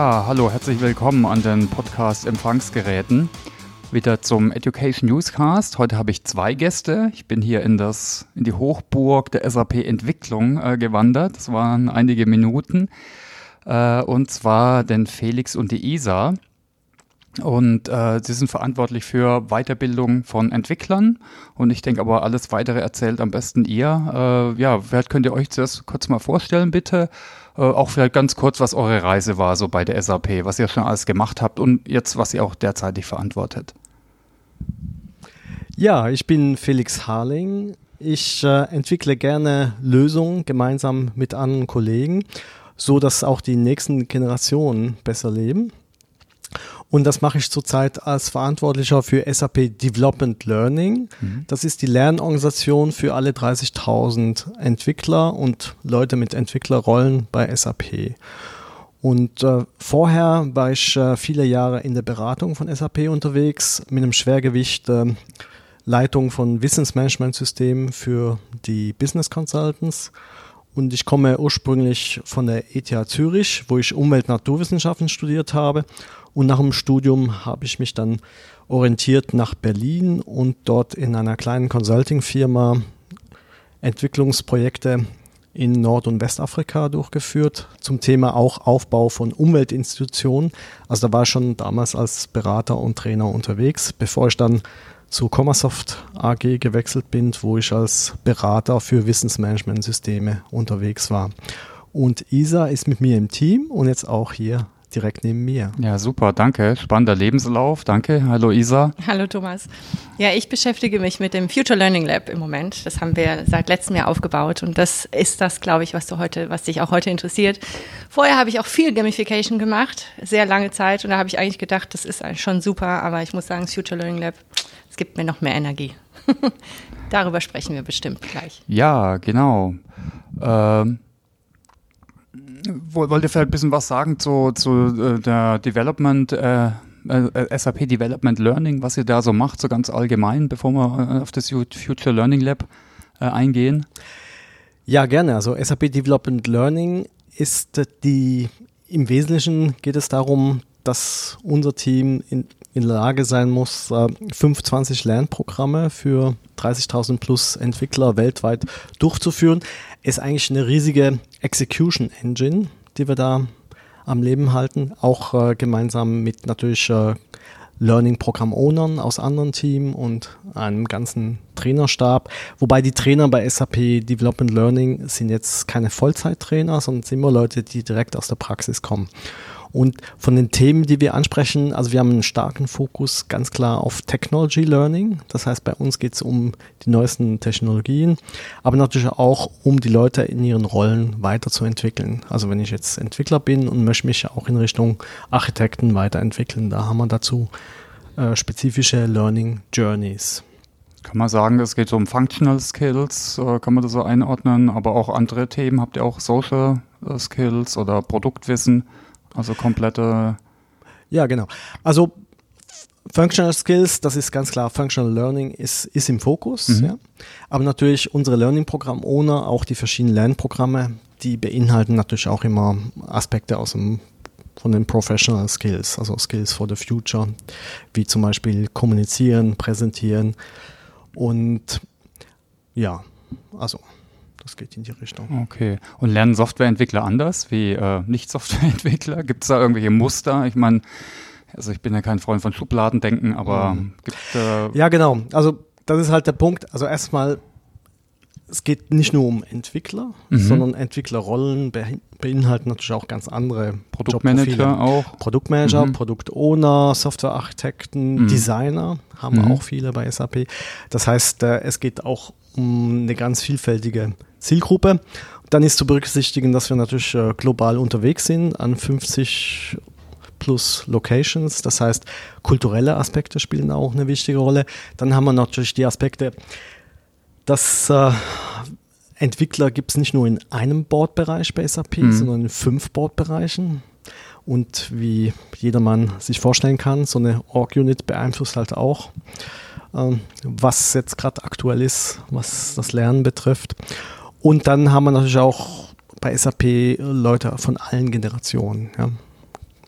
Ja, hallo, herzlich willkommen an den Podcast Empfangsgeräten. Wieder zum Education Newscast. Heute habe ich zwei Gäste. Ich bin hier in, das, in die Hochburg der SAP-Entwicklung äh, gewandert. Das waren einige Minuten. Äh, und zwar den Felix und die Isa. Und äh, sie sind verantwortlich für Weiterbildung von Entwicklern. Und ich denke aber, alles weitere erzählt am besten ihr. Äh, ja, vielleicht könnt ihr euch zuerst kurz mal vorstellen, bitte. Äh, auch vielleicht ganz kurz, was eure Reise war, so bei der SAP, was ihr schon alles gemacht habt und jetzt, was ihr auch derzeitig verantwortet. Ja, ich bin Felix Harling. Ich äh, entwickle gerne Lösungen gemeinsam mit anderen Kollegen, so dass auch die nächsten Generationen besser leben. Und das mache ich zurzeit als Verantwortlicher für SAP Development Learning. Mhm. Das ist die Lernorganisation für alle 30.000 Entwickler und Leute mit Entwicklerrollen bei SAP. Und äh, vorher war ich äh, viele Jahre in der Beratung von SAP unterwegs mit einem Schwergewicht äh, Leitung von Wissensmanagementsystemen für die Business Consultants. Und ich komme ursprünglich von der ETH Zürich, wo ich Umwelt-Naturwissenschaften studiert habe und nach dem Studium habe ich mich dann orientiert nach Berlin und dort in einer kleinen Consulting-Firma Entwicklungsprojekte in Nord- und Westafrika durchgeführt, zum Thema auch Aufbau von Umweltinstitutionen. Also da war ich schon damals als Berater und Trainer unterwegs, bevor ich dann zu Commersoft AG gewechselt bin, wo ich als Berater für Wissensmanagementsysteme unterwegs war. Und Isa ist mit mir im Team und jetzt auch hier direkt neben mir. Ja, super, danke. Spannender Lebenslauf, danke. Hallo Isa. Hallo Thomas. Ja, ich beschäftige mich mit dem Future Learning Lab im Moment. Das haben wir seit letztem Jahr aufgebaut und das ist das, glaube ich, was du heute, was dich auch heute interessiert. Vorher habe ich auch viel Gamification gemacht, sehr lange Zeit und da habe ich eigentlich gedacht, das ist schon super, aber ich muss sagen, das Future Learning Lab, gibt mir noch mehr Energie. Darüber sprechen wir bestimmt gleich. Ja, genau. Ähm wollt ihr vielleicht ein bisschen was sagen zu, zu äh, der Development, äh, äh SAP Development Learning, was ihr da so macht, so ganz allgemein, bevor wir äh, auf das Future Learning Lab äh, eingehen? Ja, gerne. Also SAP Development Learning ist die, im Wesentlichen geht es darum, dass unser Team in, in der Lage sein muss, 25 Lernprogramme für 30.000 plus Entwickler weltweit durchzuführen. Ist eigentlich eine riesige Execution Engine, die wir da am Leben halten, auch äh, gemeinsam mit natürlich äh, Learning-Programm-Ownern aus anderen Teams und einem ganzen Trainerstab. Wobei die Trainer bei SAP Development Learning sind jetzt keine Vollzeittrainer, sondern sind immer Leute, die direkt aus der Praxis kommen. Und von den Themen, die wir ansprechen, also wir haben einen starken Fokus ganz klar auf Technology Learning. Das heißt, bei uns geht es um die neuesten Technologien, aber natürlich auch um die Leute in ihren Rollen weiterzuentwickeln. Also wenn ich jetzt Entwickler bin und möchte mich auch in Richtung Architekten weiterentwickeln, da haben wir dazu äh, spezifische Learning Journeys. Kann man sagen, es geht um Functional Skills, äh, kann man das so einordnen, aber auch andere Themen. Habt ihr auch Social äh, Skills oder Produktwissen? Also komplette. Ja, genau. Also Functional Skills, das ist ganz klar, Functional Learning ist, ist im Fokus. Mhm. Ja. Aber natürlich unsere Learning-Programm-Owner, auch die verschiedenen Lernprogramme, die beinhalten natürlich auch immer Aspekte aus dem von den Professional Skills, also Skills for the Future, wie zum Beispiel kommunizieren, präsentieren und ja, also das geht in die Richtung. Okay. Und lernen Softwareentwickler anders wie äh, Nicht-Softwareentwickler? Gibt es da irgendwelche Muster? Ich meine, also ich bin ja kein Freund von Schubladendenken, aber mhm. gibt äh Ja, genau. Also das ist halt der Punkt. Also erstmal, es geht nicht nur um Entwickler, mhm. sondern Entwicklerrollen beinhalten natürlich auch ganz andere Produktmanager auch. Produktmanager, mhm. Produktowner, Softwarearchitekten, mhm. Designer haben mhm. auch viele bei SAP. Das heißt, äh, es geht auch um eine ganz vielfältige Zielgruppe. Dann ist zu berücksichtigen, dass wir natürlich äh, global unterwegs sind an 50 plus Locations. Das heißt, kulturelle Aspekte spielen auch eine wichtige Rolle. Dann haben wir natürlich die Aspekte, dass äh, Entwickler gibt es nicht nur in einem Boardbereich bei SAP, mhm. sondern in fünf Boardbereichen. Und wie jedermann sich vorstellen kann, so eine Org-Unit beeinflusst halt auch, äh, was jetzt gerade aktuell ist, was das Lernen betrifft. Und dann haben wir natürlich auch bei SAP Leute von allen Generationen. Ja.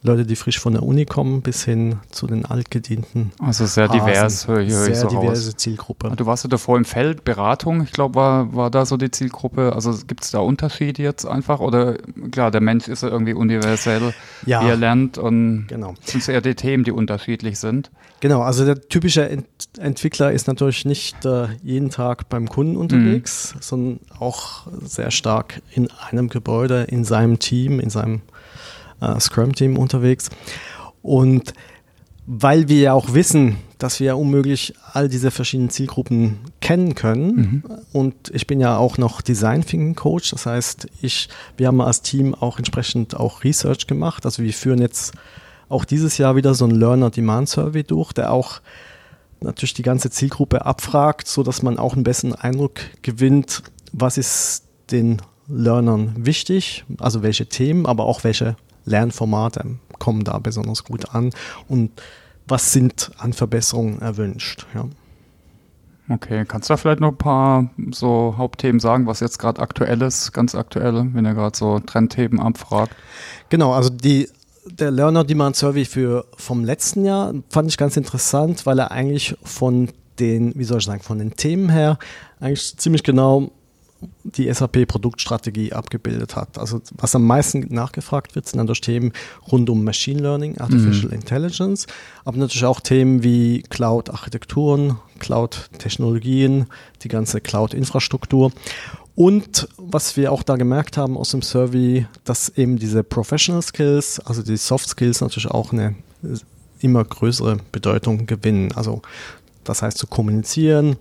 Leute, die frisch von der Uni kommen, bis hin zu den altgedienten. Also sehr divers, höre ich, höre ich Sehr so diverse raus. Zielgruppe. Du warst ja davor im Feld, Beratung, ich glaube, war, war da so die Zielgruppe. Also gibt es da Unterschiede jetzt einfach? Oder klar, der Mensch ist ja irgendwie universell, Ja. wie er lernt und Genau. sind es eher die Themen, die unterschiedlich sind? Genau, also der typische Ent Entwickler ist natürlich nicht äh, jeden Tag beim Kunden unterwegs, sondern auch sehr stark in einem Gebäude, in seinem Team, in seinem äh, Scrum-Team unterwegs. Und weil wir ja auch wissen, dass wir ja unmöglich all diese verschiedenen Zielgruppen kennen können. Und ich bin ja auch noch Design Thinking Coach. Das heißt, ich, wir haben als Team auch entsprechend auch Research gemacht. Also wir führen jetzt auch dieses Jahr wieder so einen Learner Demand Survey durch, der auch natürlich die ganze Zielgruppe abfragt, so dass man auch einen besseren Eindruck gewinnt, was ist den Learnern wichtig, also welche Themen, aber auch welche Lernformate kommen da besonders gut an und was sind an Verbesserungen erwünscht. Ja. Okay, kannst du da vielleicht noch ein paar so Hauptthemen sagen, was jetzt gerade aktuell ist, ganz aktuell, wenn ihr gerade so Trendthemen abfragt? Genau, also die, der Learner Demand Survey für, vom letzten Jahr fand ich ganz interessant, weil er eigentlich von den, wie soll ich sagen, von den Themen her eigentlich ziemlich genau die SAP-Produktstrategie abgebildet hat. Also was am meisten nachgefragt wird, sind dann durch Themen rund um Machine Learning, Artificial Intelligence, aber natürlich auch Themen wie Cloud-Architekturen, Cloud-Technologien, die ganze Cloud-Infrastruktur. Und was wir auch da gemerkt haben aus dem Survey, dass eben diese Professional Skills, also die Soft Skills natürlich auch eine immer größere Bedeutung gewinnen. Also das heißt zu kommunizieren,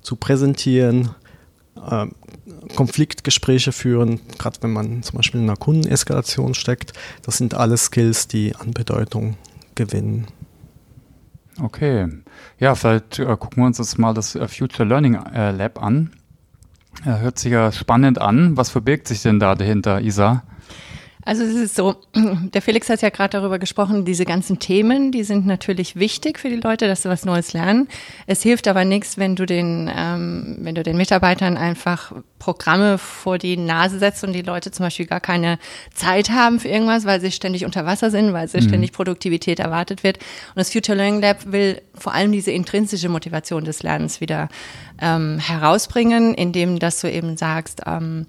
zu präsentieren, ähm, Konfliktgespräche führen, gerade wenn man zum Beispiel in einer Kundeneskalation steckt. Das sind alles Skills, die an Bedeutung gewinnen. Okay. Ja, vielleicht äh, gucken wir uns jetzt mal das äh, Future Learning äh, Lab an. Äh, hört sich ja spannend an. Was verbirgt sich denn da dahinter, Isa? Also es ist so, der Felix hat ja gerade darüber gesprochen, diese ganzen Themen, die sind natürlich wichtig für die Leute, dass sie was Neues lernen. Es hilft aber nichts, wenn du den, ähm, wenn du den Mitarbeitern einfach Programme vor die Nase setzt und die Leute zum Beispiel gar keine Zeit haben für irgendwas, weil sie ständig unter Wasser sind, weil sie ständig Produktivität erwartet wird. Und das Future Learning Lab will vor allem diese intrinsische Motivation des Lernens wieder ähm, herausbringen, indem dass du eben sagst, ähm,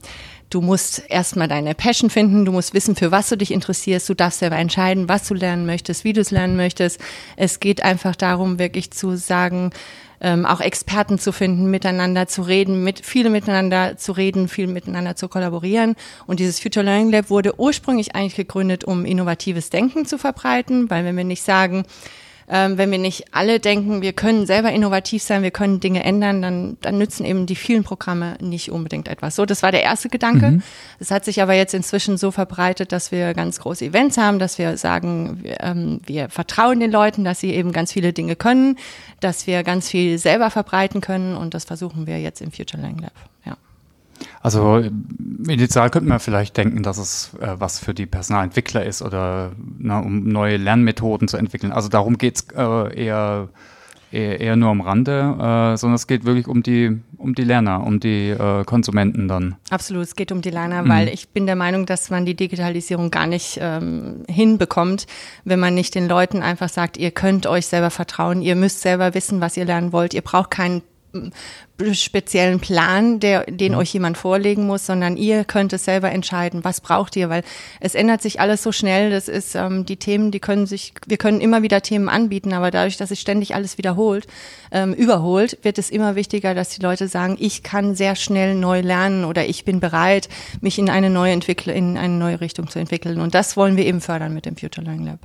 Du musst erstmal deine Passion finden, du musst wissen, für was du dich interessierst, du darfst selber entscheiden, was du lernen möchtest, wie du es lernen möchtest. Es geht einfach darum, wirklich zu sagen, ähm, auch Experten zu finden, miteinander zu reden, mit viele miteinander zu reden, viel miteinander zu kollaborieren. Und dieses Future Learning Lab wurde ursprünglich eigentlich gegründet, um innovatives Denken zu verbreiten, weil wenn wir nicht sagen, ähm, wenn wir nicht alle denken, wir können selber innovativ sein, wir können Dinge ändern, dann, dann nützen eben die vielen Programme nicht unbedingt etwas. So, das war der erste Gedanke. Es hat sich aber jetzt inzwischen so verbreitet, dass wir ganz große Events haben, dass wir sagen, wir, ähm, wir vertrauen den Leuten, dass sie eben ganz viele Dinge können, dass wir ganz viel selber verbreiten können und das versuchen wir jetzt im Future Learning Lab. Also initial könnte man vielleicht denken, dass es äh, was für die Personalentwickler ist oder na, um neue Lernmethoden zu entwickeln. Also darum geht's äh, eher, eher, eher nur am Rande, äh, sondern es geht wirklich um die, um die Lerner, um die äh, Konsumenten dann. Absolut, es geht um die Lerner, weil ich bin der Meinung, dass man die Digitalisierung gar nicht ähm, hinbekommt, wenn man nicht den Leuten einfach sagt, ihr könnt euch selber vertrauen, ihr müsst selber wissen, was ihr lernen wollt, ihr braucht keinen speziellen Plan, der, den euch jemand vorlegen muss, sondern ihr könnt es selber entscheiden, was braucht ihr, weil es ändert sich alles so schnell. Das ist ähm, die Themen, die können sich, wir können immer wieder Themen anbieten, aber dadurch, dass sich ständig alles wiederholt, ähm, überholt, wird es immer wichtiger, dass die Leute sagen, ich kann sehr schnell neu lernen oder ich bin bereit, mich in eine neue Entwickl in eine neue Richtung zu entwickeln. Und das wollen wir eben fördern mit dem Future Learning Lab.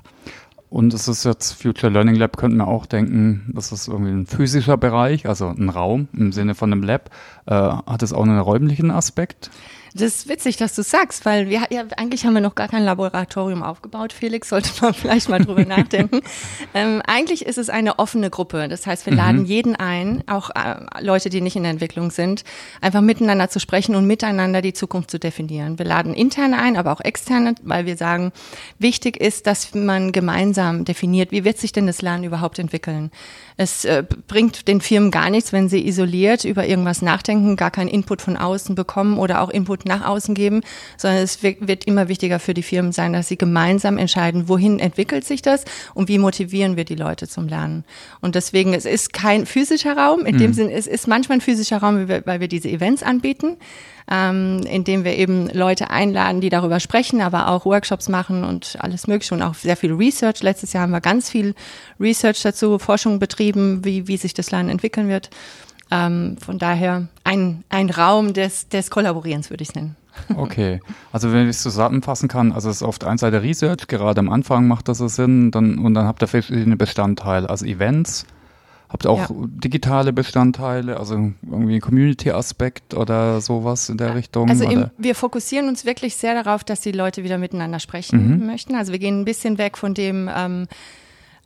Und es ist jetzt Future Learning Lab, könnten wir auch denken, das ist irgendwie ein physischer Bereich, also ein Raum im Sinne von einem Lab. Äh, hat es auch einen räumlichen Aspekt? Das ist witzig, dass du sagst, weil wir ja, eigentlich haben wir noch gar kein Laboratorium aufgebaut, Felix, sollte man vielleicht mal drüber nachdenken. Ähm, eigentlich ist es eine offene Gruppe. Das heißt, wir laden jeden ein, auch äh, Leute, die nicht in der Entwicklung sind, einfach miteinander zu sprechen und miteinander die Zukunft zu definieren. Wir laden interne ein, aber auch externe, weil wir sagen, wichtig ist, dass man gemeinsam definiert, wie wird sich denn das Lernen überhaupt entwickeln. Es äh, bringt den Firmen gar nichts, wenn sie isoliert über irgendwas nachdenken, gar keinen Input von außen bekommen oder auch Input Input nach außen geben, sondern es wird immer wichtiger für die Firmen sein, dass sie gemeinsam entscheiden, wohin entwickelt sich das und wie motivieren wir die Leute zum Lernen. Und deswegen, es ist kein physischer Raum, in mhm. dem Sinn, es ist manchmal ein physischer Raum, weil wir diese Events anbieten ähm, indem wir eben Leute einladen, die darüber sprechen, aber auch Workshops machen und alles Mögliche und auch sehr viel Research. Letztes Jahr haben wir ganz viel Research dazu, Forschung betrieben, wie, wie sich das Lernen entwickeln wird. Ähm, von daher ein, ein Raum des, des Kollaborierens, würde ich es nennen. Okay, also wenn ich es zusammenfassen kann, also es ist auf der einen Seite Research, gerade am Anfang macht das so Sinn, dann, und dann habt ihr verschiedene Bestandteile, also Events, Habt ihr auch ja. digitale Bestandteile, also irgendwie ein Community-Aspekt oder sowas in der Richtung? Also im, wir fokussieren uns wirklich sehr darauf, dass die Leute wieder miteinander sprechen mhm. möchten. Also wir gehen ein bisschen weg von dem, ähm,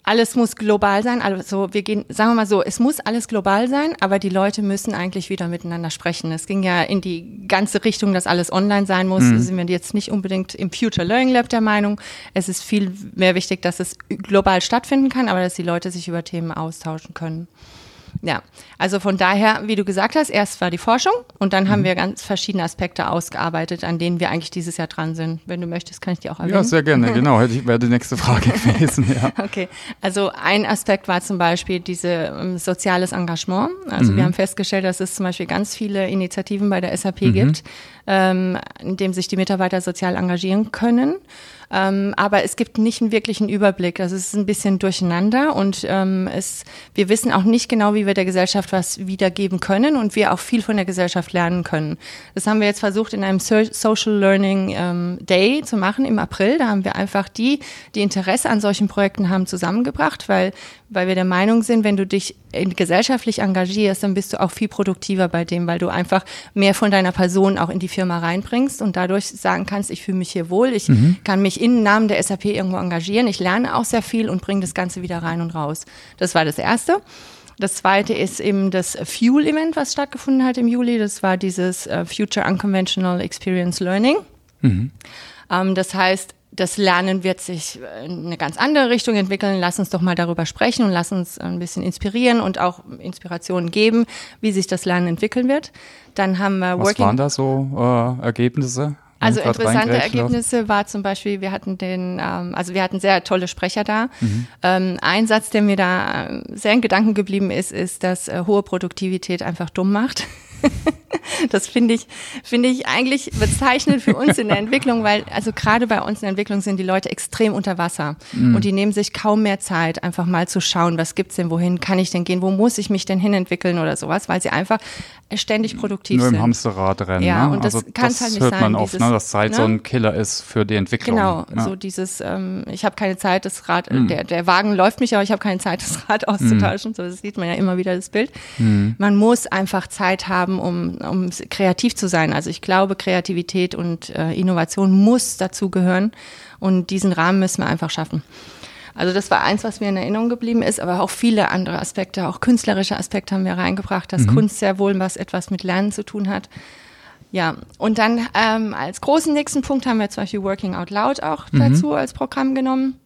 alles muss global sein. Also wir gehen, sagen wir mal so, es muss alles global sein, aber die Leute müssen eigentlich wieder miteinander sprechen. Es ging ja in die ganze Richtung, dass alles online sein muss. Mhm. Sind wir jetzt nicht unbedingt im Future Learning Lab der Meinung. Es ist viel mehr wichtig, dass es global stattfinden kann, aber dass die Leute sich über Themen austauschen können. Ja, also von daher, wie du gesagt hast, erst war die Forschung und dann mhm. haben wir ganz verschiedene Aspekte ausgearbeitet, an denen wir eigentlich dieses Jahr dran sind. Wenn du möchtest, kann ich dir auch erwähnen. Ja, sehr gerne, genau. Wäre die nächste Frage gewesen, ja. Okay, also ein Aspekt war zum Beispiel dieses um, ähm, soziales Engagement. Also mhm. wir haben festgestellt, dass es zum Beispiel ganz viele Initiativen bei der SAP mhm. gibt, ähm, in dem sich die Mitarbeiter sozial engagieren können. Ähm, aber es gibt nicht einen wirklichen Überblick. Also es ist ein bisschen durcheinander und ähm, es, wir wissen auch nicht genau, wie wir der Gesellschaft was wiedergeben können und wir auch viel von der Gesellschaft lernen können. Das haben wir jetzt versucht in einem so Social Learning ähm, Day zu machen im April. Da haben wir einfach die, die Interesse an solchen Projekten haben, zusammengebracht, weil weil wir der Meinung sind, wenn du dich gesellschaftlich engagierst, dann bist du auch viel produktiver bei dem, weil du einfach mehr von deiner Person auch in die Firma reinbringst und dadurch sagen kannst, ich fühle mich hier wohl, ich mhm. kann mich im Namen der SAP irgendwo engagieren, ich lerne auch sehr viel und bringe das Ganze wieder rein und raus. Das war das Erste. Das zweite ist eben das Fuel-Event, was stattgefunden hat im Juli. Das war dieses uh, Future Unconventional Experience Learning. Mhm. Ähm, das heißt, das Lernen wird sich in eine ganz andere Richtung entwickeln. Lass uns doch mal darüber sprechen und lass uns ein bisschen inspirieren und auch Inspirationen geben, wie sich das Lernen entwickeln wird. Dann haben wir Was Working. waren da so äh, Ergebnisse? Also interessante Ergebnisse war zum Beispiel, wir hatten den, ähm, also wir hatten sehr tolle Sprecher da. Mhm. Ähm, ein Satz, der mir da äh, sehr in Gedanken geblieben ist, ist, dass äh, hohe Produktivität einfach dumm macht. das finde ich, finde ich eigentlich bezeichnend für uns in der Entwicklung, weil also gerade bei uns in der Entwicklung sind die Leute extrem unter Wasser mm. und die nehmen sich kaum mehr Zeit, einfach mal zu schauen, was gibt's denn, wohin kann ich denn gehen, wo muss ich mich denn hinentwickeln oder sowas, weil sie einfach ständig produktiv Nur sind. Nur im Hamsterrad rennen. Ja, ne? und das also kann halt nicht hört sein. man oft, dieses, ne? dass Zeit ne? so ein Killer ist für die Entwicklung. Genau, ja. so dieses, ähm, ich habe keine Zeit, das Rad, mm. der, der Wagen läuft mich, aber ich habe keine Zeit, das Rad auszutauschen. Mm. So das sieht man ja immer wieder das Bild. Mm. Man muss einfach Zeit haben, um, um kreativ zu sein. Also ich glaube, Kreativität und äh, Innovation muss dazu gehören und diesen Rahmen müssen wir einfach schaffen. Also das war eins, was mir in Erinnerung geblieben ist, aber auch viele andere Aspekte, auch künstlerische Aspekte haben wir reingebracht, dass mhm. Kunst sehr wohl was etwas mit Lernen zu tun hat. Ja, und dann ähm, als großen nächsten Punkt haben wir zum Beispiel Working Out Loud auch mhm. dazu als Programm genommen.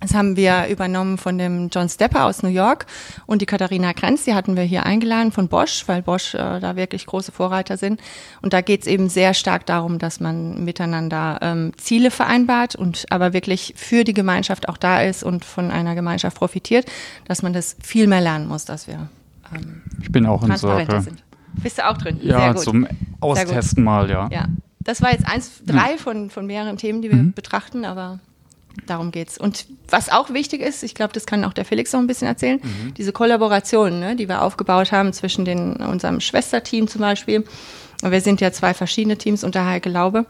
Das haben wir übernommen von dem John Stepper aus New York und die Katharina Krenz, die hatten wir hier eingeladen von Bosch, weil Bosch äh, da wirklich große Vorreiter sind. Und da geht es eben sehr stark darum, dass man miteinander ähm, Ziele vereinbart und aber wirklich für die Gemeinschaft auch da ist und von einer Gemeinschaft profitiert, dass man das viel mehr lernen muss, dass wir ähm, Ich bin auch in Sorge. Sind. Bist du auch drin? Ja, zum Austesten mal, ja. Ja, das war jetzt eins, drei ja. von, von mehreren Themen, die wir mhm. betrachten, aber Darum geht's. Und was auch wichtig ist, ich glaube, das kann auch der Felix noch ein bisschen erzählen, mhm. diese Kollaboration, ne, die wir aufgebaut haben zwischen den, unserem Schwesterteam zum Beispiel. Wir sind ja zwei verschiedene Teams unter Heike Laube.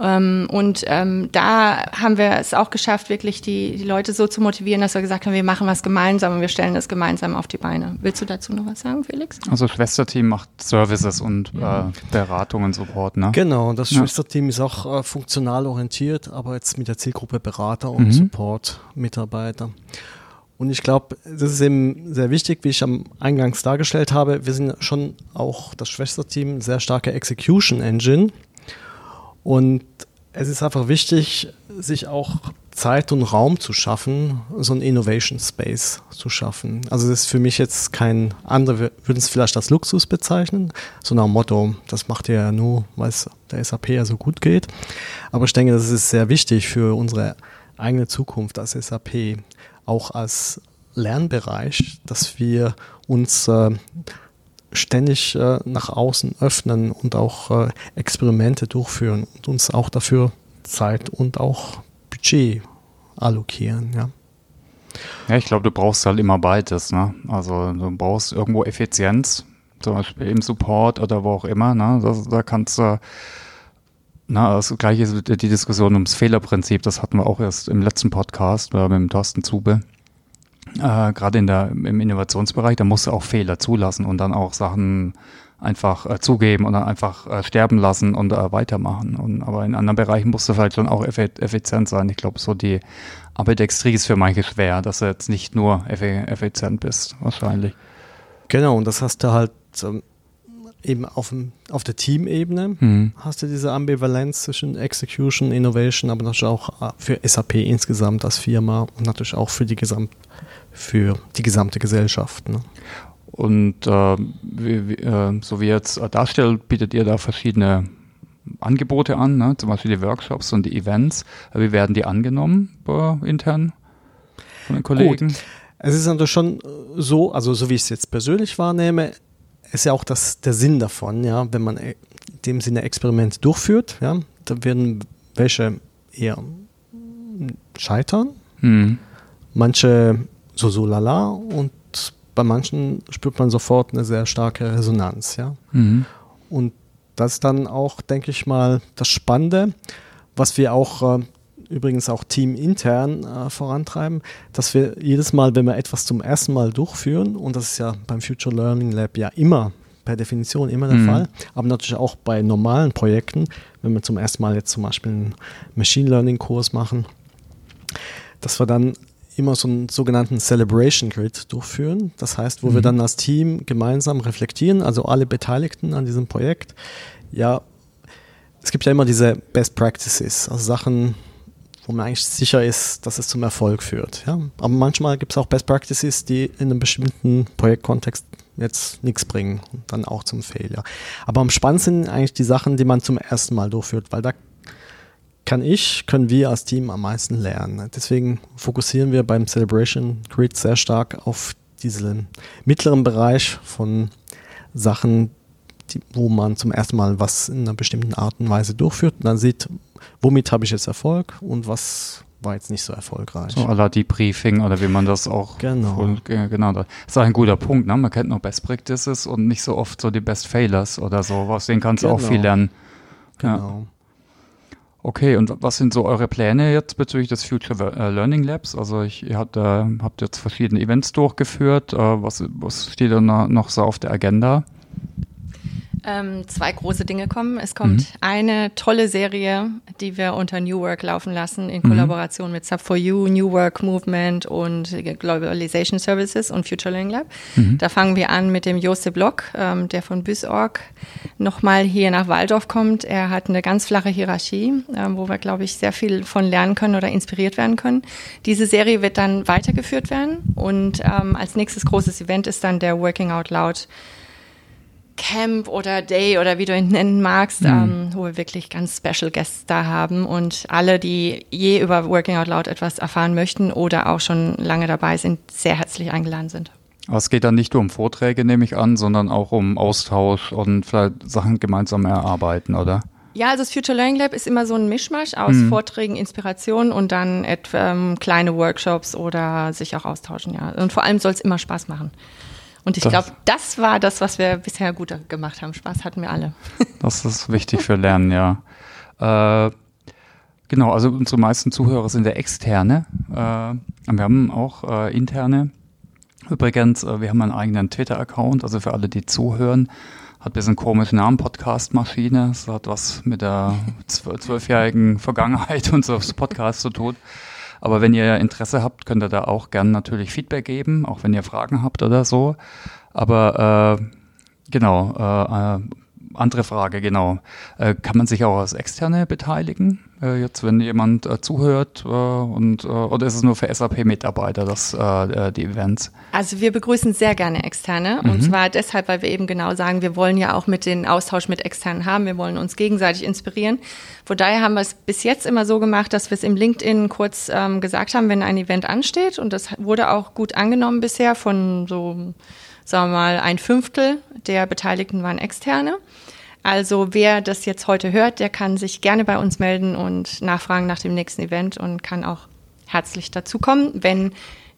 Ähm, und ähm, da haben wir es auch geschafft, wirklich die, die Leute so zu motivieren, dass wir gesagt haben, wir machen was gemeinsam und wir stellen das gemeinsam auf die Beine. Willst du dazu noch was sagen, Felix? Also Schwesterteam macht Services und ja. äh, Beratung und Support, ne? Genau, das ja. Schwesterteam ist auch äh, funktional orientiert, aber jetzt mit der Zielgruppe Berater und mhm. Support-Mitarbeiter. Und ich glaube, das ist eben sehr wichtig, wie ich am Eingangs dargestellt habe. Wir sind schon auch das Schwesterteam sehr starke Execution Engine. Und es ist einfach wichtig, sich auch Zeit und Raum zu schaffen, so ein Innovation Space zu schaffen. Also das ist für mich jetzt kein, andere würden es vielleicht als Luxus bezeichnen, so nach dem Motto, das macht ihr ja nur, weil es der SAP ja so gut geht. Aber ich denke, das ist sehr wichtig für unsere eigene Zukunft als SAP, auch als Lernbereich, dass wir uns äh, ständig äh, nach außen öffnen und auch äh, Experimente durchführen und uns auch dafür Zeit und auch Budget allokieren, ja. Ja, ich glaube, du brauchst halt immer beides, ne? Also du brauchst irgendwo Effizienz, zum Beispiel im Support oder wo auch immer, ne? Das, da kannst du, na, das gleiche ist die Diskussion ums Fehlerprinzip, das hatten wir auch erst im letzten Podcast äh, mit dem Thorsten Zube. Äh, Gerade in der, im Innovationsbereich, da musst du auch Fehler zulassen und dann auch Sachen einfach äh, zugeben und dann einfach äh, sterben lassen und äh, weitermachen. Und, aber in anderen Bereichen musst du vielleicht schon auch effizient sein. Ich glaube, so die Ambidextrie ist für manche schwer, dass du jetzt nicht nur effizient bist, wahrscheinlich. Genau, und das hast du halt ähm, eben auf, dem, auf der Teamebene, mhm. hast du diese Ambivalenz zwischen Execution, Innovation, aber natürlich auch äh, für SAP insgesamt als Firma und natürlich auch für die, Gesamt, für die gesamte Gesellschaft. Ne? Und äh, wie, wie, äh, so wie jetzt darstellt, bietet ihr da verschiedene Angebote an, ne? zum Beispiel die Workshops und die Events. Wie werden die angenommen äh, intern von den Kollegen? Gut. Es ist natürlich schon so, also so wie ich es jetzt persönlich wahrnehme, ist ja auch das, der Sinn davon, ja, wenn man in dem Sinne Experimente durchführt, ja, da werden welche eher scheitern, mhm. manche so so lala und bei manchen spürt man sofort eine sehr starke Resonanz, ja. Mhm. Und das ist dann auch, denke ich mal, das Spannende, was wir auch äh, übrigens auch teamintern äh, vorantreiben, dass wir jedes Mal, wenn wir etwas zum ersten Mal durchführen, und das ist ja beim Future Learning Lab ja immer per Definition immer der mhm. Fall, aber natürlich auch bei normalen Projekten, wenn wir zum ersten Mal jetzt zum Beispiel einen Machine Learning Kurs machen, dass wir dann immer so einen sogenannten Celebration Grid durchführen. Das heißt, wo mhm. wir dann als Team gemeinsam reflektieren, also alle Beteiligten an diesem Projekt. Ja, es gibt ja immer diese Best Practices, also Sachen, wo man eigentlich sicher ist, dass es zum Erfolg führt. Ja? Aber manchmal gibt es auch Best Practices, die in einem bestimmten Projektkontext jetzt nichts bringen und dann auch zum Failure. Aber am spannendsten sind eigentlich die Sachen, die man zum ersten Mal durchführt, weil da kann ich, können wir als Team am meisten lernen. Deswegen fokussieren wir beim Celebration Grid sehr stark auf diesen mittleren Bereich von Sachen, die, wo man zum ersten Mal was in einer bestimmten Art und Weise durchführt und dann sieht, womit habe ich jetzt Erfolg und was war jetzt nicht so erfolgreich. So la Debriefing oder wie man das auch. Genau. Voll, genau. Das ist auch ein guter Punkt. Ne? Man kennt noch Best Practices und nicht so oft so die Best Failures oder so. Aus denen kannst du auch viel genau. lernen. Genau. Ja. Okay, und was sind so eure Pläne jetzt bezüglich des Future äh, Learning Labs? Also ich, ihr habt, äh, habt jetzt verschiedene Events durchgeführt. Äh, was, was steht da noch so auf der Agenda? Ähm, zwei große Dinge kommen. Es kommt mhm. eine tolle Serie, die wir unter New Work laufen lassen, in mhm. Kollaboration mit Sub4U, New Work Movement und Globalization Services und Future Learning Lab. Mhm. Da fangen wir an mit dem Josep Block, ähm, der von BÜSORG nochmal hier nach Waldorf kommt. Er hat eine ganz flache Hierarchie, ähm, wo wir, glaube ich, sehr viel von lernen können oder inspiriert werden können. Diese Serie wird dann weitergeführt werden und ähm, als nächstes großes Event ist dann der Working Out Loud Camp oder Day oder wie du ihn nennen magst, mhm. ähm, wo wir wirklich ganz Special Guests da haben und alle, die je über Working Out Loud etwas erfahren möchten oder auch schon lange dabei sind, sehr herzlich eingeladen sind. Aber es geht dann nicht nur um Vorträge, nehme ich an, sondern auch um Austausch und vielleicht Sachen gemeinsam erarbeiten, oder? Ja, also das Future Learning Lab ist immer so ein Mischmasch aus mhm. Vorträgen, Inspirationen und dann etwa, ähm, kleine Workshops oder sich auch austauschen, ja. Und vor allem soll es immer Spaß machen. Und ich glaube, das war das, was wir bisher gut gemacht haben. Spaß hatten wir alle. Das ist wichtig für Lernen, ja. Äh, genau, also unsere meisten Zuhörer sind ja externe. Äh, wir haben auch äh, interne. Übrigens, äh, wir haben einen eigenen Twitter-Account, also für alle, die zuhören. Hat ein bisschen komischen Namen, Podcast-Maschine. Das hat was mit der zwölfjährigen Vergangenheit unseres Podcasts zu tun. Aber wenn ihr Interesse habt, könnt ihr da auch gern natürlich Feedback geben, auch wenn ihr Fragen habt oder so. Aber äh, genau, äh, äh andere Frage, genau. Äh, kann man sich auch als Externe beteiligen? Äh, jetzt, wenn jemand äh, zuhört äh, und äh, oder ist es nur für SAP-Mitarbeiter, das äh, die Events? Also wir begrüßen sehr gerne Externe mhm. und zwar deshalb, weil wir eben genau sagen, wir wollen ja auch mit den Austausch mit Externen haben, wir wollen uns gegenseitig inspirieren. Von daher haben wir es bis jetzt immer so gemacht, dass wir es im LinkedIn kurz ähm, gesagt haben, wenn ein Event ansteht und das wurde auch gut angenommen bisher von so sagen wir mal, ein Fünftel der Beteiligten waren Externe. Also wer das jetzt heute hört, der kann sich gerne bei uns melden und nachfragen nach dem nächsten Event und kann auch herzlich dazukommen, wenn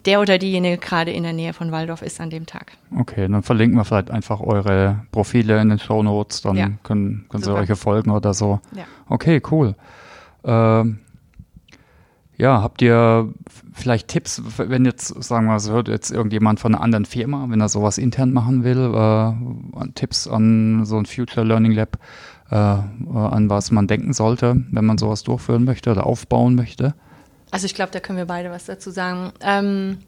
der oder diejenige gerade in der Nähe von Waldorf ist an dem Tag. Okay, dann verlinken wir vielleicht einfach eure Profile in den Show Notes, dann ja. können, können Sie euch folgen oder so. Ja. Okay, cool. Ähm, ja, habt ihr vielleicht Tipps, wenn jetzt, sagen wir, so hört jetzt irgendjemand von einer anderen Firma, wenn er sowas intern machen will, äh, Tipps an so ein Future Learning Lab, äh, an was man denken sollte, wenn man sowas durchführen möchte oder aufbauen möchte? Also ich glaube, da können wir beide was dazu sagen. Ähm,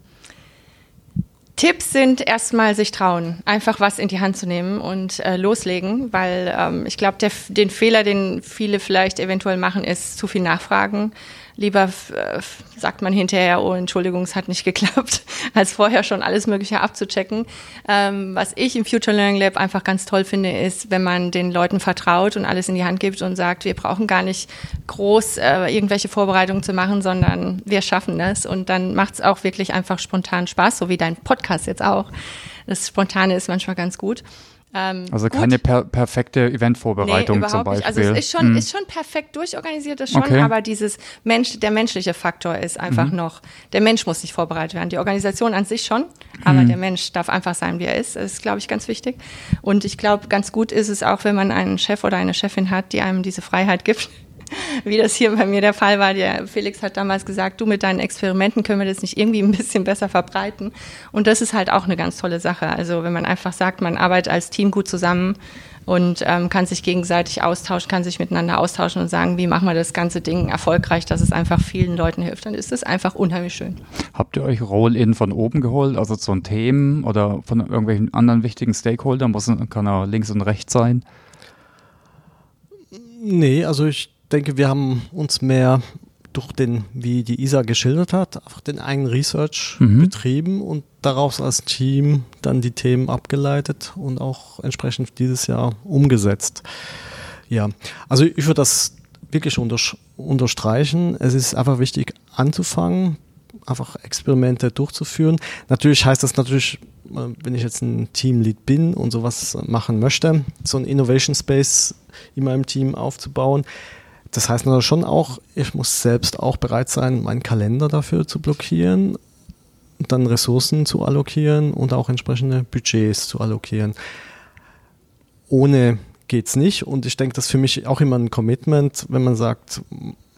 Tipps sind erstmal sich trauen, einfach was in die Hand zu nehmen und äh, loslegen, weil ähm, ich glaube, den Fehler, den viele vielleicht eventuell machen, ist zu viel nachfragen lieber äh, sagt man hinterher, oh Entschuldigung, es hat nicht geklappt, als vorher schon alles Mögliche abzuchecken. Ähm, was ich im Future Learning Lab einfach ganz toll finde, ist, wenn man den Leuten vertraut und alles in die Hand gibt und sagt, wir brauchen gar nicht groß äh, irgendwelche Vorbereitungen zu machen, sondern wir schaffen das. Und dann macht es auch wirklich einfach spontan Spaß, so wie dein Podcast jetzt auch. Das Spontane ist manchmal ganz gut. Ähm, also keine per perfekte Eventvorbereitung nee, zum Beispiel. Nicht. Also es ist schon, hm. ist schon perfekt durchorganisiert, das schon, okay. aber dieses Mensch, der menschliche Faktor ist einfach mhm. noch, der Mensch muss nicht vorbereitet werden. Die Organisation an sich schon, aber mhm. der Mensch darf einfach sein, wie er ist. Das ist, glaube ich, ganz wichtig. Und ich glaube, ganz gut ist es auch, wenn man einen Chef oder eine Chefin hat, die einem diese Freiheit gibt, wie das hier bei mir der Fall war. Der Felix hat damals gesagt, du mit deinen Experimenten können wir das nicht irgendwie ein bisschen besser verbreiten. Und das ist halt auch eine ganz tolle Sache. Also wenn man einfach sagt, man arbeitet als Team gut zusammen und ähm, kann sich gegenseitig austauschen, kann sich miteinander austauschen und sagen, wie machen wir das ganze Ding erfolgreich, dass es einfach vielen Leuten hilft, dann ist es einfach unheimlich schön. Habt ihr euch Roll-In von oben geholt, also zu den Themen oder von irgendwelchen anderen wichtigen Stakeholdern? Muss, kann er links und rechts sein? Nee, also ich denke, wir haben uns mehr durch den, wie die Isa geschildert hat, einfach den eigenen Research mhm. betrieben und daraus als Team dann die Themen abgeleitet und auch entsprechend dieses Jahr umgesetzt. Ja, also ich würde das wirklich unterstreichen. Es ist einfach wichtig anzufangen, einfach Experimente durchzuführen. Natürlich heißt das natürlich, äh, wenn ich jetzt ein Teamlead bin und sowas machen möchte, so ein Innovation Space in meinem Team aufzubauen, das heißt natürlich schon auch, ich muss selbst auch bereit sein, meinen Kalender dafür zu blockieren, dann Ressourcen zu allokieren und auch entsprechende Budgets zu allokieren. Ohne geht es nicht und ich denke, das ist für mich auch immer ein Commitment, wenn man sagt,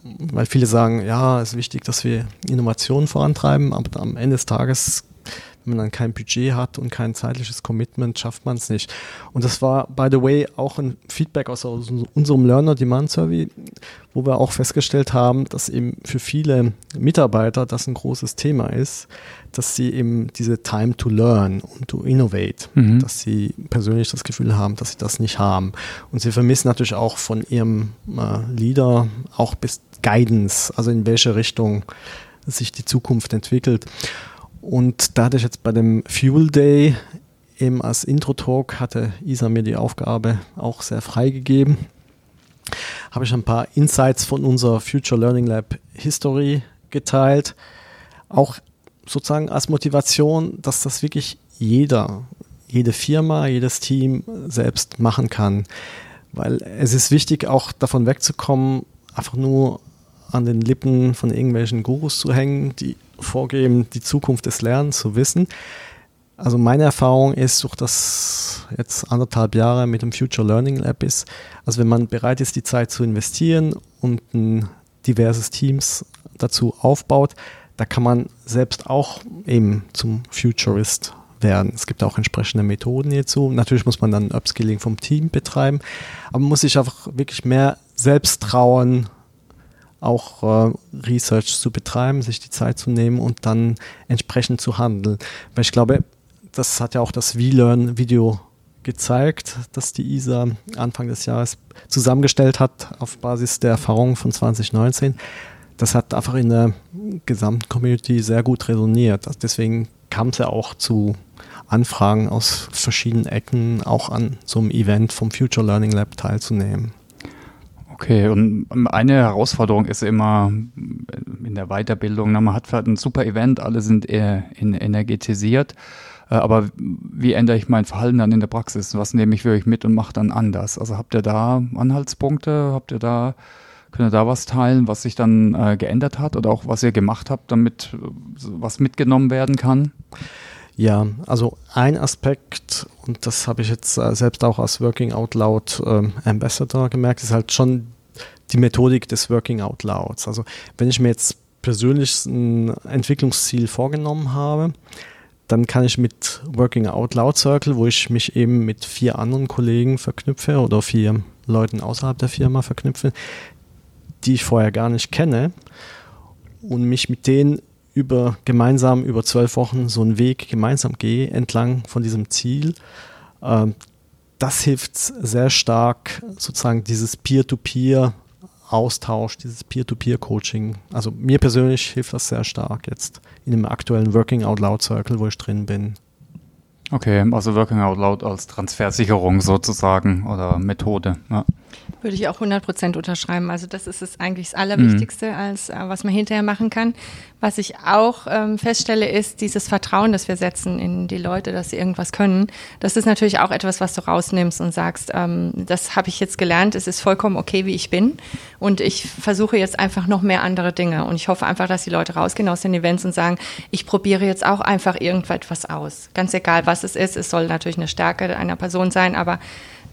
weil viele sagen, ja, es ist wichtig, dass wir Innovationen vorantreiben, aber am Ende des Tages wenn man dann kein Budget hat und kein zeitliches Commitment, schafft man es nicht. Und das war, by the way, auch ein Feedback aus unserem Learner Demand Survey, wo wir auch festgestellt haben, dass eben für viele Mitarbeiter das ein großes Thema ist, dass sie eben diese Time to Learn und to Innovate, mhm. dass sie persönlich das Gefühl haben, dass sie das nicht haben. Und sie vermissen natürlich auch von ihrem äh, Leader auch bis Guidance, also in welche Richtung sich die Zukunft entwickelt. Und da hatte ich jetzt bei dem Fuel Day eben als Intro-Talk hatte Isa mir die Aufgabe auch sehr freigegeben. Habe ich ein paar Insights von unserer Future Learning Lab History geteilt. Auch sozusagen als Motivation, dass das wirklich jeder, jede Firma, jedes Team selbst machen kann. Weil es ist wichtig, auch davon wegzukommen, einfach nur an den Lippen von irgendwelchen Gurus zu hängen, die vorgeben, die Zukunft des Lernens zu wissen. Also meine Erfahrung ist, durch das jetzt anderthalb Jahre mit dem Future Learning Lab ist, also wenn man bereit ist, die Zeit zu investieren und ein diverses Teams dazu aufbaut, da kann man selbst auch eben zum Futurist werden. Es gibt auch entsprechende Methoden hierzu. Natürlich muss man dann Upskilling vom Team betreiben, aber man muss sich einfach wirklich mehr selbst trauen, auch äh, Research zu betreiben, sich die Zeit zu nehmen und dann entsprechend zu handeln. Weil ich glaube, das hat ja auch das V-Learn-Video gezeigt, dass die ISA Anfang des Jahres zusammengestellt hat auf Basis der Erfahrungen von 2019. Das hat einfach in der gesamten Community sehr gut resoniert. Deswegen kam es ja auch zu Anfragen aus verschiedenen Ecken, auch an so einem Event vom Future Learning Lab teilzunehmen. Okay, und eine Herausforderung ist immer in der Weiterbildung, man hat ein super Event, alle sind eher energetisiert, äh, aber wie ändere ich mein Verhalten dann in der Praxis? Was nehme ich wirklich mit und mache dann anders? Also habt ihr da Anhaltspunkte? Habt ihr da, könnt ihr da was teilen, was sich dann äh, geändert hat oder auch was ihr gemacht habt, damit äh, was mitgenommen werden kann? Ja, also ein Aspekt, und das habe ich jetzt äh, selbst auch als Working Out Loud äh, Ambassador gemerkt, ist halt schon die Methodik des Working Out Louds. Also wenn ich mir jetzt persönlich ein Entwicklungsziel vorgenommen habe, dann kann ich mit Working Out Loud Circle, wo ich mich eben mit vier anderen Kollegen verknüpfe oder vier Leuten außerhalb der Firma verknüpfe, die ich vorher gar nicht kenne und mich mit denen über gemeinsam über zwölf Wochen so einen Weg gemeinsam gehe entlang von diesem Ziel. Ähm, das hilft sehr stark, sozusagen dieses Peer-to-Peer Austausch, dieses Peer-to-Peer-Coaching. Also mir persönlich hilft das sehr stark jetzt in dem aktuellen Working Out Loud Circle, wo ich drin bin. Okay, also Working Out Loud als Transfersicherung sozusagen oder Methode. Ja. Würde ich auch 100% unterschreiben. Also das ist es eigentlich das Allerwichtigste, mhm. als äh, was man hinterher machen kann. Was ich auch ähm, feststelle, ist dieses Vertrauen, das wir setzen in die Leute, dass sie irgendwas können. Das ist natürlich auch etwas, was du rausnimmst und sagst, ähm, das habe ich jetzt gelernt, es ist vollkommen okay, wie ich bin. Und ich versuche jetzt einfach noch mehr andere Dinge. Und ich hoffe einfach, dass die Leute rausgehen aus den Events und sagen, ich probiere jetzt auch einfach irgendetwas aus. Ganz egal, was es ist. Es soll natürlich eine Stärke einer Person sein, aber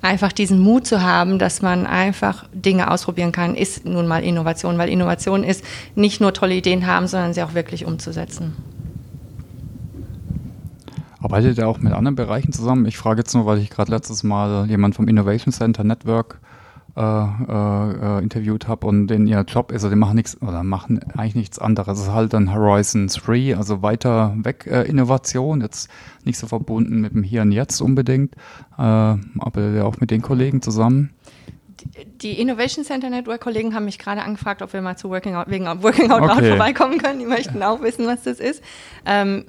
einfach diesen Mut zu haben, dass man einfach Dinge ausprobieren kann, ist nun mal Innovation, weil Innovation ist nicht nur tolle Ideen haben, sondern sie auch wirklich umzusetzen. Arbeitet ihr auch mit anderen Bereichen zusammen? Ich frage jetzt nur, weil ich gerade letztes Mal jemand vom Innovation Center Network äh, äh, interviewt habe und den ihr Job ist, also die machen nichts oder machen eigentlich nichts anderes. Es ist halt ein Horizon 3, also weiter weg äh, Innovation, jetzt nicht so verbunden mit dem Hier und Jetzt unbedingt, äh, aber auch mit den Kollegen zusammen. Die Innovation Center Network Kollegen haben mich gerade angefragt, ob wir mal zu Working Out, wegen Working Out okay. Loud vorbeikommen können. Die möchten auch wissen, was das ist. Ähm,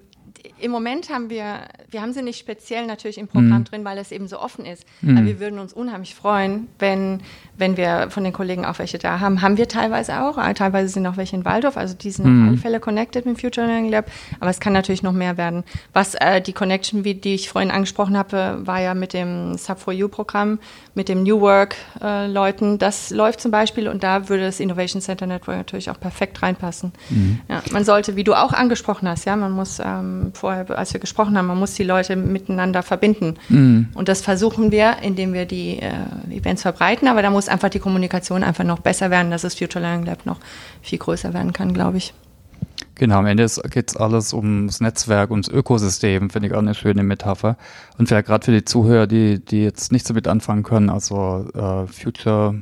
im Moment haben wir, wir haben sie nicht speziell natürlich im Programm mhm. drin, weil es eben so offen ist. Mhm. Aber wir würden uns unheimlich freuen, wenn, wenn wir von den Kollegen auch welche da haben. Haben wir teilweise auch. Äh, teilweise sind auch welche in Waldorf. Also die sind mhm. auf alle Fälle connected mit Future Learning Lab. Aber es kann natürlich noch mehr werden. Was äh, die Connection, wie die ich vorhin angesprochen habe, war ja mit dem Sub4U-Programm, mit dem New Work-Leuten. Äh, das läuft zum Beispiel und da würde das Innovation Center Network natürlich auch perfekt reinpassen. Mhm. Ja, man sollte, wie du auch angesprochen hast, ja, man muss ähm, vorher, als wir gesprochen haben, man muss die Leute miteinander verbinden. Mhm. Und das versuchen wir, indem wir die äh, Events verbreiten, aber da muss einfach die Kommunikation einfach noch besser werden, dass das Future Learning Lab noch viel größer werden kann, glaube ich. Genau, am Ende geht es alles ums Netzwerk, ums Ökosystem, finde ich auch eine schöne Metapher. Und vielleicht gerade für die Zuhörer, die, die jetzt nicht so mit anfangen können, also äh, Future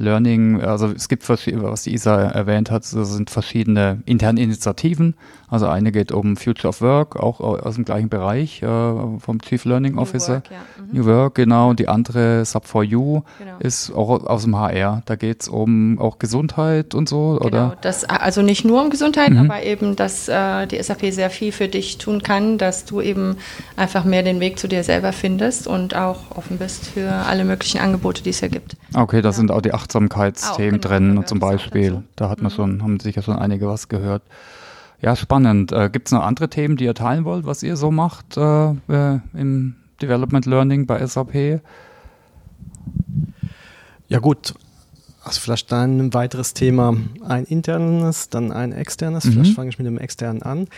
Learning, also es gibt, was die ISA erwähnt hat, das sind verschiedene interne Initiativen. Also eine geht um Future of Work, auch aus dem gleichen Bereich äh, vom Chief Learning New Officer. Work, ja. mhm. New Work, genau. Die andere Sub4U genau. ist auch aus dem HR. Da geht es um auch Gesundheit und so, genau. oder? Das, also nicht nur um Gesundheit, mhm. aber eben, dass äh, die SAP sehr viel für dich tun kann, dass du eben einfach mehr den Weg zu dir selber findest und auch offen bist für alle möglichen Angebote, die es hier gibt. Okay, da ja. sind auch die acht Achtsamkeitsthemen genau, drin zum Beispiel. Da hat man mhm. schon, haben sicher schon einige was gehört. Ja, spannend. Äh, Gibt es noch andere Themen, die ihr teilen wollt, was ihr so macht äh, äh im Development Learning bei SAP? Ja gut, also vielleicht dann ein weiteres Thema, ein internes, dann ein externes. Mhm. Vielleicht fange ich mit dem externen an.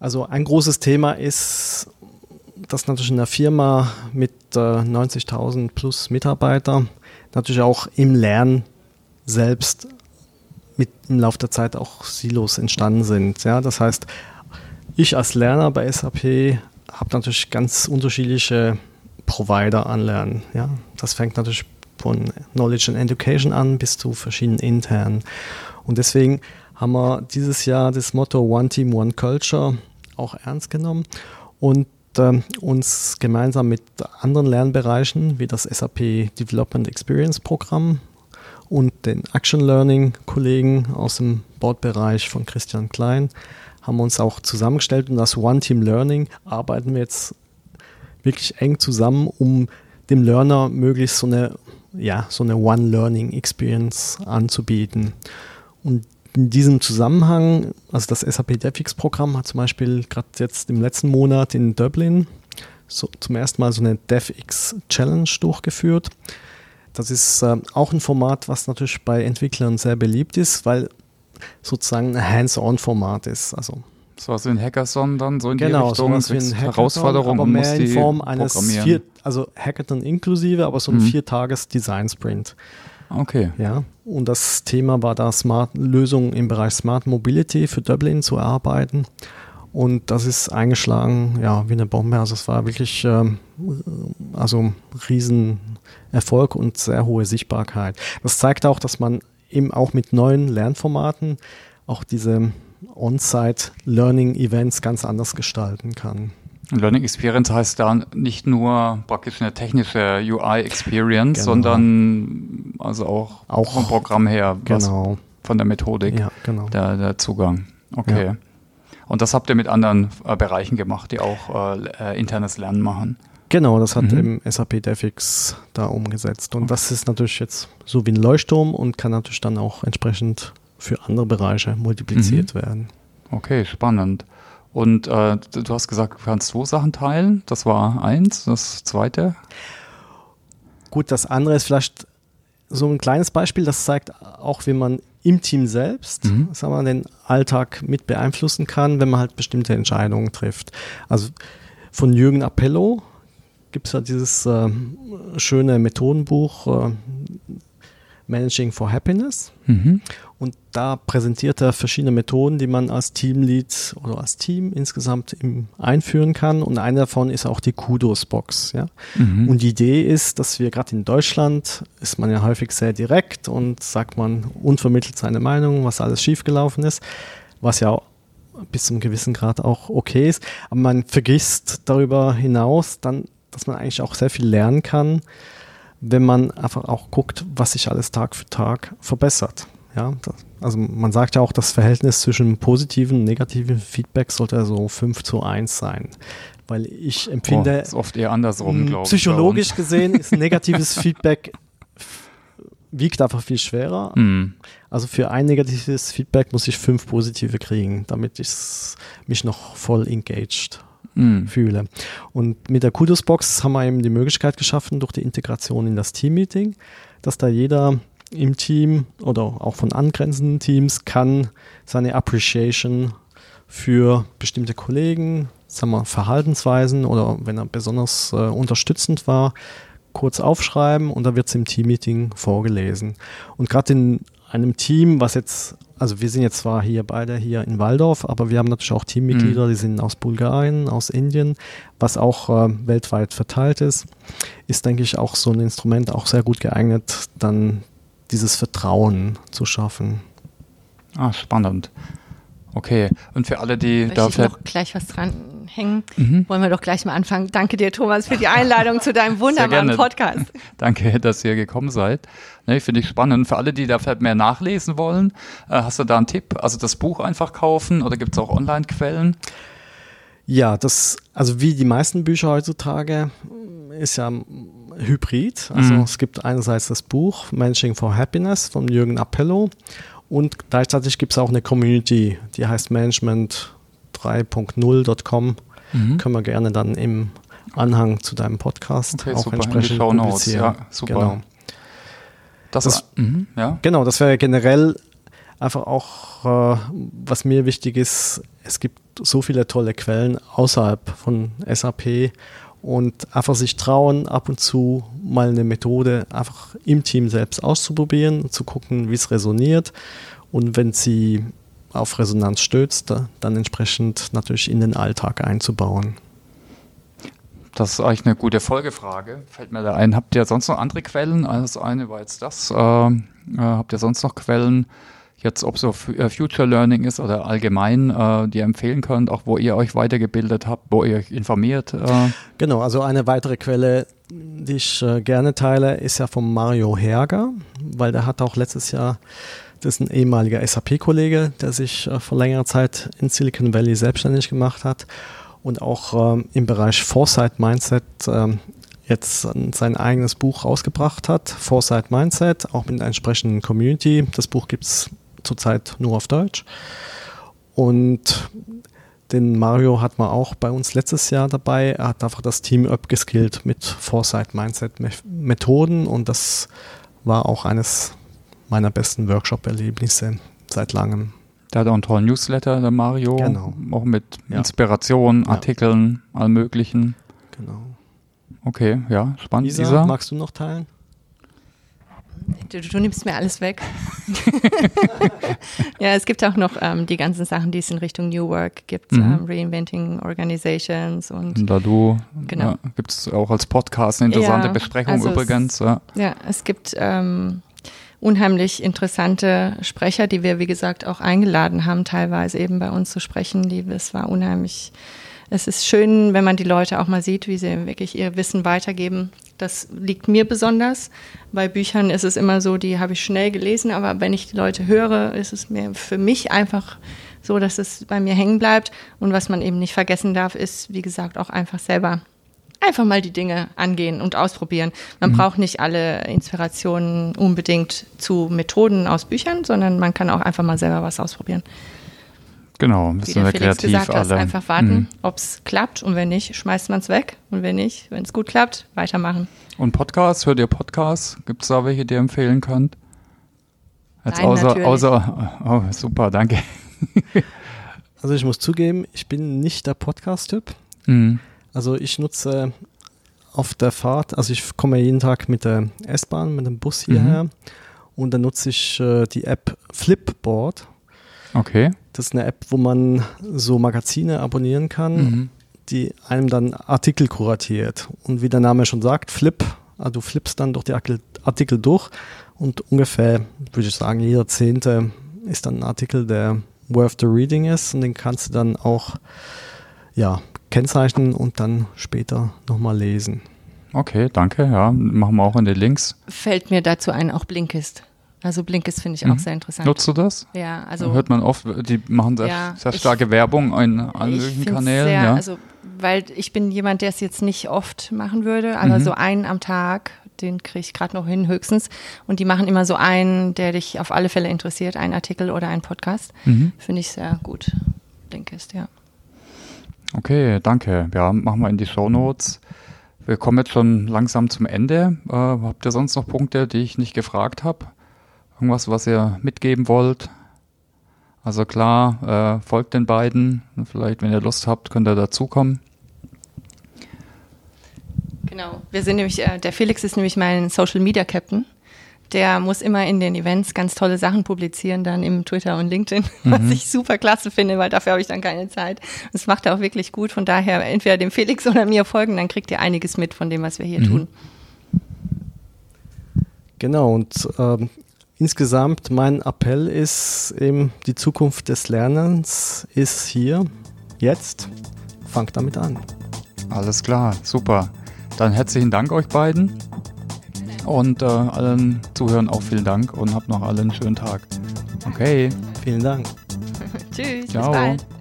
Also ein großes Thema ist, dass natürlich in der Firma mit äh, 90.000 plus Mitarbeiter natürlich auch im Lernen selbst mit im Laufe der Zeit auch Silos entstanden sind. Ja, das heißt, ich als Lerner bei SAP habe natürlich ganz unterschiedliche Provider anlernen. Ja, das fängt natürlich von Knowledge and Education an bis zu verschiedenen internen. Und deswegen haben wir dieses Jahr das Motto One Team, One Culture auch ernst genommen und uns gemeinsam mit anderen Lernbereichen wie das SAP Development Experience Programm und den Action Learning Kollegen aus dem Bordbereich von Christian Klein haben uns auch zusammengestellt und das One Team Learning arbeiten wir jetzt wirklich eng zusammen, um dem Learner möglichst so eine, ja, so eine One Learning Experience anzubieten. Und in diesem Zusammenhang, also das SAP DevX Programm hat zum Beispiel gerade jetzt im letzten Monat in Dublin so zum ersten Mal so eine DevX Challenge durchgeführt. Das ist äh, auch ein Format, was natürlich bei Entwicklern sehr beliebt ist, weil sozusagen ein Hands-on-Format ist. Also so was wie ein Hackathon dann, so in genau, die Richtung, so wie ein Herausforderung aber mehr in Form eines vier, also Hackathon inklusive, aber so ein mhm. Viertages-Design-Sprint. Okay. Ja, und das Thema war da Smart Lösungen im Bereich Smart Mobility für Dublin zu erarbeiten. Und das ist eingeschlagen, ja, wie eine Bombe. Also es war wirklich ähm, also Riesenerfolg und sehr hohe Sichtbarkeit. Das zeigt auch, dass man eben auch mit neuen Lernformaten auch diese On-Site Learning Events ganz anders gestalten kann. Learning Experience heißt da nicht nur praktisch eine technische UI-Experience, genau. sondern also auch, auch vom Programm her, genau. von der Methodik, ja, genau. der, der Zugang. Okay. Ja. Und das habt ihr mit anderen äh, Bereichen gemacht, die auch äh, äh internes Lernen machen. Genau, das hat mhm. im SAP DevX da umgesetzt. Und okay. das ist natürlich jetzt so wie ein Leuchtturm und kann natürlich dann auch entsprechend für andere Bereiche multipliziert mhm. werden. Okay, spannend. Und äh, du hast gesagt, du kannst zwei Sachen teilen. Das war eins. Das zweite? Gut, das andere ist vielleicht so ein kleines Beispiel. Das zeigt auch, wie man im Team selbst mhm. sagen wir, den Alltag mit beeinflussen kann, wenn man halt bestimmte Entscheidungen trifft. Also von Jürgen Appello gibt es ja dieses äh, schöne Methodenbuch äh, Managing for Happiness. Mhm. Und da präsentiert er verschiedene Methoden, die man als Teamlead oder als Team insgesamt einführen kann. Und eine davon ist auch die Kudos-Box. Ja? Mhm. Und die Idee ist, dass wir gerade in Deutschland ist man ja häufig sehr direkt und sagt man unvermittelt seine Meinung, was alles schiefgelaufen ist, was ja bis zum gewissen Grad auch okay ist. Aber man vergisst darüber hinaus dann, dass man eigentlich auch sehr viel lernen kann, wenn man einfach auch guckt, was sich alles Tag für Tag verbessert. Ja, das, also man sagt ja auch, das Verhältnis zwischen positiven und negativen Feedback sollte so 5 zu 1 sein. Weil ich empfinde. Oh, ist oft eher andersrum, glaube ich. Psychologisch gesehen ist negatives Feedback wiegt einfach viel schwerer. Mm. Also für ein negatives Feedback muss ich fünf positive kriegen, damit ich mich noch voll engaged mm. fühle. Und mit der Kudos-Box haben wir eben die Möglichkeit geschaffen, durch die Integration in das Team-Meeting, dass da jeder im Team oder auch von angrenzenden Teams kann seine Appreciation für bestimmte Kollegen, sagen wir, Verhaltensweisen oder wenn er besonders äh, unterstützend war, kurz aufschreiben und dann wird es im Teammeeting vorgelesen. Und gerade in einem Team, was jetzt, also wir sind jetzt zwar hier beide hier in Waldorf, aber wir haben natürlich auch Teammitglieder, mhm. die sind aus Bulgarien, aus Indien, was auch äh, weltweit verteilt ist, ist, denke ich, auch so ein Instrument auch sehr gut geeignet, dann dieses Vertrauen zu schaffen. Ah, spannend. Okay, und für alle, die Möchte da ich noch gleich was dranhängen, mhm. wollen wir doch gleich mal anfangen. Danke dir, Thomas, für die Einladung zu deinem wunderbaren Podcast. Danke, dass ihr gekommen seid. Ne, Finde ich spannend. Für alle, die da vielleicht mehr nachlesen wollen, äh, hast du da einen Tipp? Also das Buch einfach kaufen oder gibt es auch Online-Quellen? Ja, das, also wie die meisten Bücher heutzutage, ist ja hybrid. Also mhm. es gibt einerseits das Buch Managing for Happiness von Jürgen Appello und gleichzeitig gibt es auch eine Community, die heißt Management 3.0.com. Mhm. Können wir gerne dann im Anhang zu deinem Podcast okay, auch super. entsprechend publizieren. Ja, super. Genau. Das, das, mh, ja. Genau, das wäre generell einfach auch, äh, was mir wichtig ist, es gibt so viele tolle Quellen außerhalb von SAP und einfach sich trauen, ab und zu mal eine Methode einfach im Team selbst auszuprobieren, zu gucken, wie es resoniert und wenn sie auf Resonanz stößt, dann entsprechend natürlich in den Alltag einzubauen. Das ist eigentlich eine gute Folgefrage. Fällt mir da ein. Habt ihr sonst noch andere Quellen? Also das eine war jetzt das. Äh, äh, habt ihr sonst noch Quellen, jetzt ob so äh, Future Learning ist oder allgemein, äh, die ihr empfehlen könnt, auch wo ihr euch weitergebildet habt, wo ihr euch informiert. Äh. Genau, also eine weitere Quelle, die ich äh, gerne teile, ist ja von Mario Herger, weil der hat auch letztes Jahr, das ist ein ehemaliger SAP-Kollege, der sich äh, vor längerer Zeit in Silicon Valley selbstständig gemacht hat und auch ähm, im Bereich Foresight Mindset ähm, jetzt sein eigenes Buch rausgebracht hat, Foresight Mindset, auch mit einer entsprechenden Community. Das Buch gibt es zurzeit nur auf Deutsch. Und den Mario hat man auch bei uns letztes Jahr dabei. Er hat einfach das Team upgeskillt mit Foresight Mindset Methoden und das war auch eines meiner besten Workshop-Erlebnisse seit langem. Der hat auch einen tollen Newsletter, der Mario. Genau. Auch mit ja. Inspirationen, Artikeln, ja. allem möglichen. Genau. Okay, ja, spannend. Isa, Isa, magst du noch teilen? Du, du, nimmst mir alles weg. ja, es gibt auch noch ähm, die ganzen Sachen, die es in Richtung New Work gibt, mhm. ähm, Reinventing Organizations und. Dadu, genau. Ja, gibt es auch als Podcast eine interessante ja, Besprechung also übrigens. Es, ja. ja. es gibt ähm, unheimlich interessante Sprecher, die wir, wie gesagt, auch eingeladen haben, teilweise eben bei uns zu sprechen. Die, es war unheimlich es ist schön, wenn man die Leute auch mal sieht, wie sie wirklich ihr Wissen weitergeben. Das liegt mir besonders. Bei Büchern ist es immer so, die habe ich schnell gelesen, aber wenn ich die Leute höre, ist es mir für mich einfach so, dass es bei mir hängen bleibt. Und was man eben nicht vergessen darf, ist, wie gesagt, auch einfach selber einfach mal die Dinge angehen und ausprobieren. Man mhm. braucht nicht alle Inspirationen unbedingt zu Methoden aus Büchern, sondern man kann auch einfach mal selber was ausprobieren. Genau, ein bisschen Wie der Felix kreativ gesagt alle. einfach warten, mhm. ob es klappt und wenn nicht, schmeißt man es weg und wenn nicht, wenn es gut klappt, weitermachen. Und Podcasts, hört ihr Podcasts? Gibt es da welche, die ihr empfehlen könnt? Jetzt Nein, außer, außer, oh, super, danke. also ich muss zugeben, ich bin nicht der Podcast-Typ. Mhm. Also ich nutze auf der Fahrt, also ich komme jeden Tag mit der S-Bahn, mit dem Bus hierher mhm. und dann nutze ich äh, die App Flipboard. Okay. Das ist eine App, wo man so Magazine abonnieren kann, mhm. die einem dann Artikel kuratiert. Und wie der Name schon sagt, Flip, also du flippst dann durch die Artikel durch und ungefähr, würde ich sagen, jeder Zehnte ist dann ein Artikel, der worth the reading ist und den kannst du dann auch ja, kennzeichnen und dann später nochmal lesen. Okay, danke. Ja, machen wir auch in den Links. Fällt mir dazu ein, auch Blinkist. Also Blinkist finde ich mhm. auch sehr interessant. Nutzt du das? Ja, also. Hört man oft, die machen sehr, ja, sehr starke ich, Werbung in allen Kanälen. Sehr, ja. Also, weil ich bin jemand, der es jetzt nicht oft machen würde, aber mhm. so einen am Tag, den kriege ich gerade noch hin, höchstens. Und die machen immer so einen, der dich auf alle Fälle interessiert, einen Artikel oder einen Podcast. Mhm. Finde ich sehr gut. Blinkist, ja. Okay, danke. Ja, machen wir in die Show Notes. Wir kommen jetzt schon langsam zum Ende. Äh, habt ihr sonst noch Punkte, die ich nicht gefragt habe? Irgendwas, was ihr mitgeben wollt? Also klar, äh, folgt den beiden. Vielleicht, wenn ihr Lust habt, könnt ihr dazukommen. Genau. Wir sind nämlich, äh, der Felix ist nämlich mein Social Media Captain. Der muss immer in den Events ganz tolle Sachen publizieren, dann im Twitter und LinkedIn, mhm. was ich super klasse finde, weil dafür habe ich dann keine Zeit. Das macht er auch wirklich gut. Von daher entweder dem Felix oder mir folgen, dann kriegt ihr einiges mit von dem, was wir hier mhm. tun. Genau, und ähm, Insgesamt mein Appell ist eben, die Zukunft des Lernens ist hier, jetzt. Fangt damit an. Alles klar, super. Dann herzlichen Dank euch beiden und äh, allen Zuhörern auch vielen Dank und habt noch allen einen schönen Tag. Okay. Vielen Dank. Tschüss. Ciao. Bis bald.